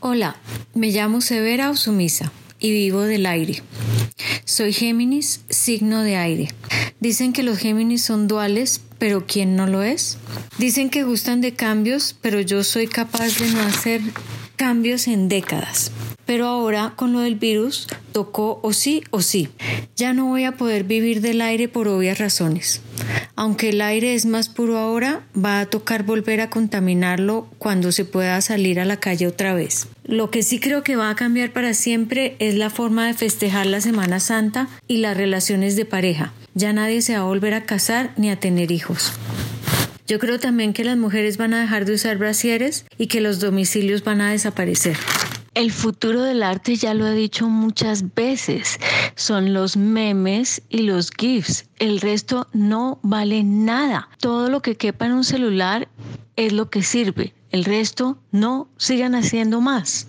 Hola, me llamo Severa Osumisa y vivo del aire. Soy Géminis, signo de aire. Dicen que los Géminis son duales, pero ¿quién no lo es? Dicen que gustan de cambios, pero yo soy capaz de no hacer cambios en décadas. Pero ahora con lo del virus tocó o sí o sí. Ya no voy a poder vivir del aire por obvias razones. Aunque el aire es más puro ahora, va a tocar volver a contaminarlo cuando se pueda salir a la calle otra vez. Lo que sí creo que va a cambiar para siempre es la forma de festejar la Semana Santa y las relaciones de pareja. Ya nadie se va a volver a casar ni a tener hijos. Yo creo también que las mujeres van a dejar de usar brasieres y que los domicilios van a desaparecer. El futuro del arte, ya lo he dicho muchas veces, son los memes y los GIFs. El resto no vale nada. Todo lo que quepa en un celular es lo que sirve. El resto no sigan haciendo más.